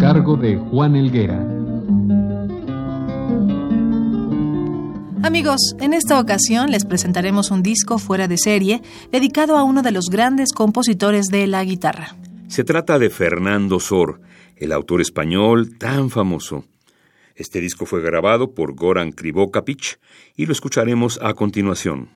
Cargo de Juan Elguera. Amigos, en esta ocasión les presentaremos un disco fuera de serie dedicado a uno de los grandes compositores de la guitarra. Se trata de Fernando Sor, el autor español tan famoso. Este disco fue grabado por Goran Krivokapic y lo escucharemos a continuación.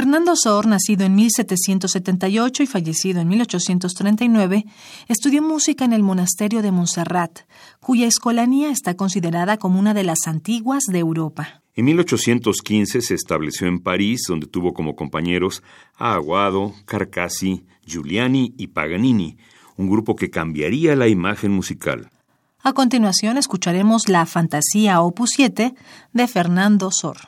Fernando Sor, nacido en 1778 y fallecido en 1839, estudió música en el monasterio de Montserrat, cuya escolanía está considerada como una de las antiguas de Europa. En 1815 se estableció en París, donde tuvo como compañeros a Aguado, Carcassi, Giuliani y Paganini, un grupo que cambiaría la imagen musical. A continuación escucharemos la Fantasía Opus 7 de Fernando Sor.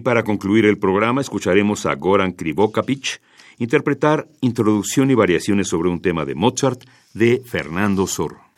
Y para concluir el programa escucharemos a Goran Krivokapic interpretar Introducción y variaciones sobre un tema de Mozart de Fernando Sor.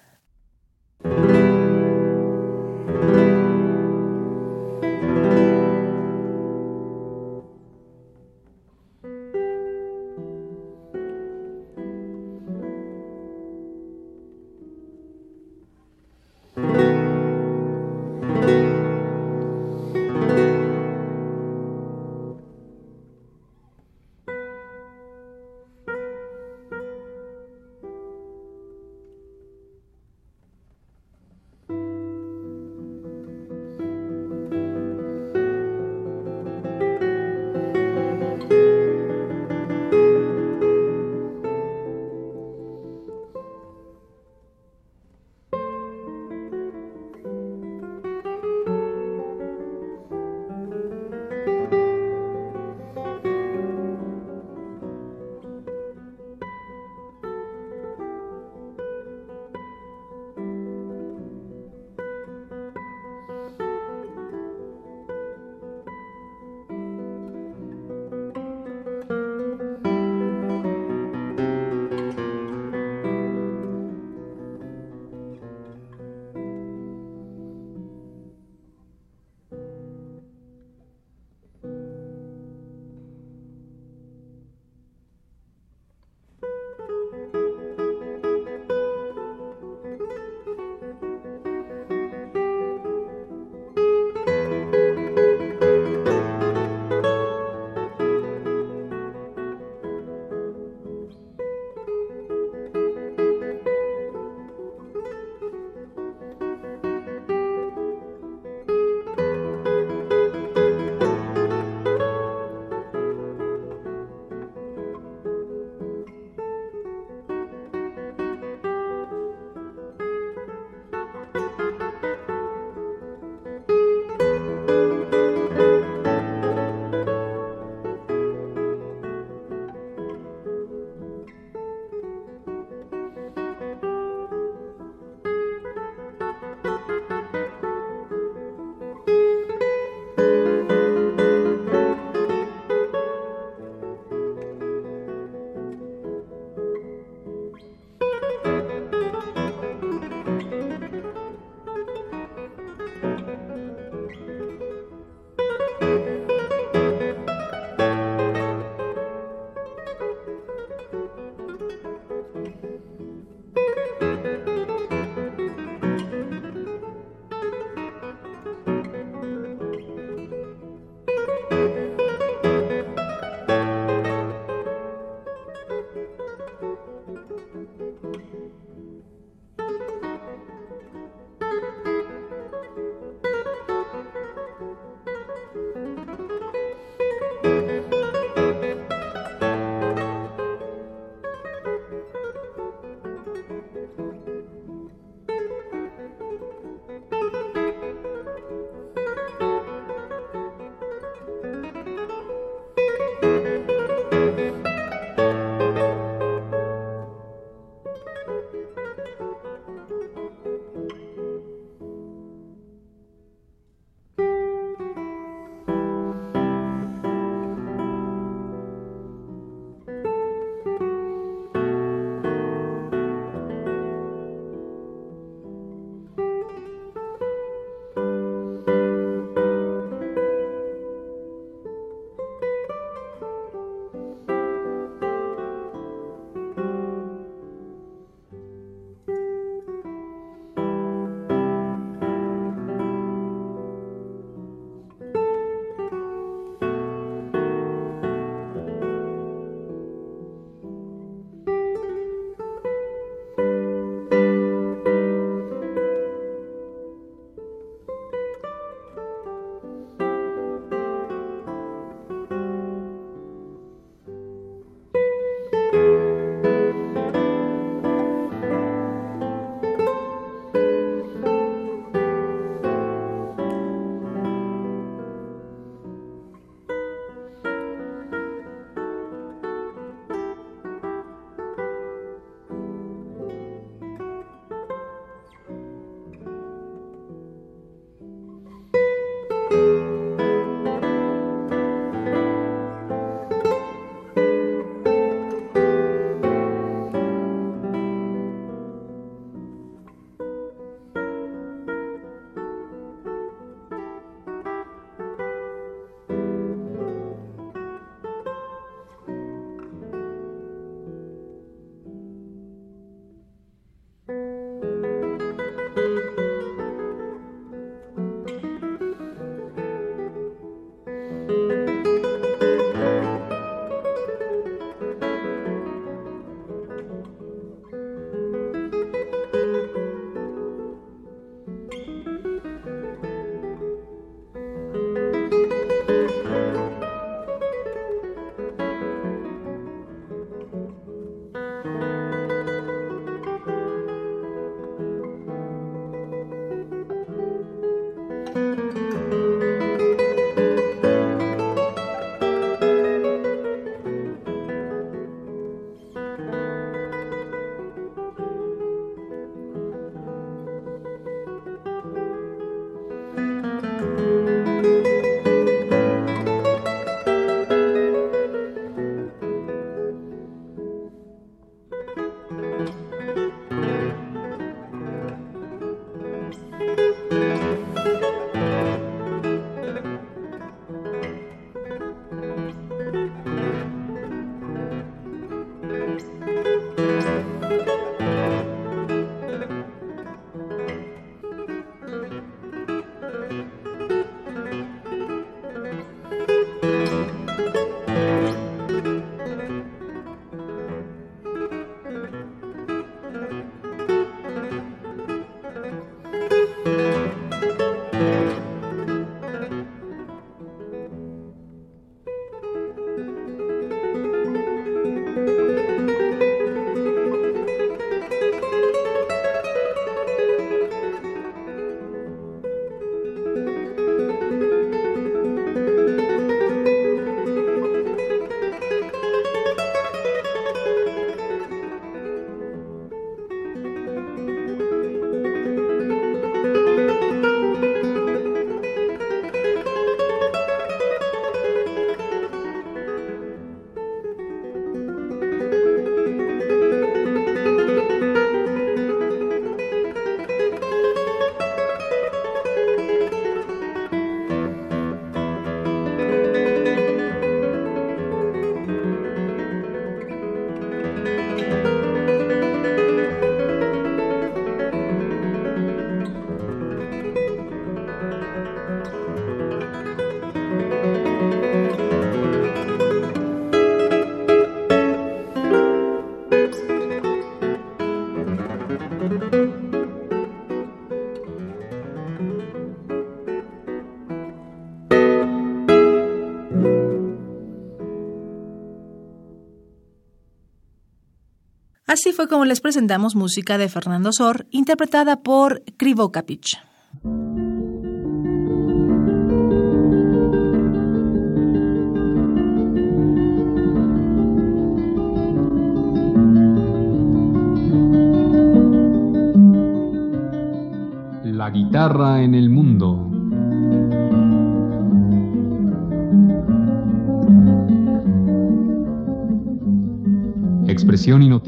Así fue como les presentamos música de Fernando Sor, interpretada por Krivo La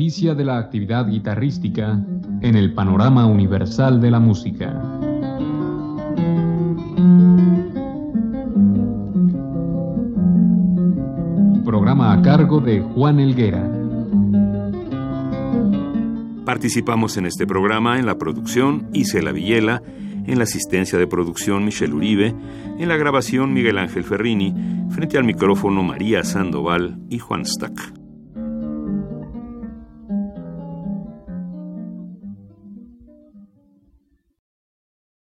noticia de la actividad guitarrística en el panorama universal de la música. Programa a cargo de Juan Elguera. Participamos en este programa en la producción Isela Villela, en la asistencia de producción Michelle Uribe, en la grabación Miguel Ángel Ferrini, frente al micrófono María Sandoval y Juan Stack.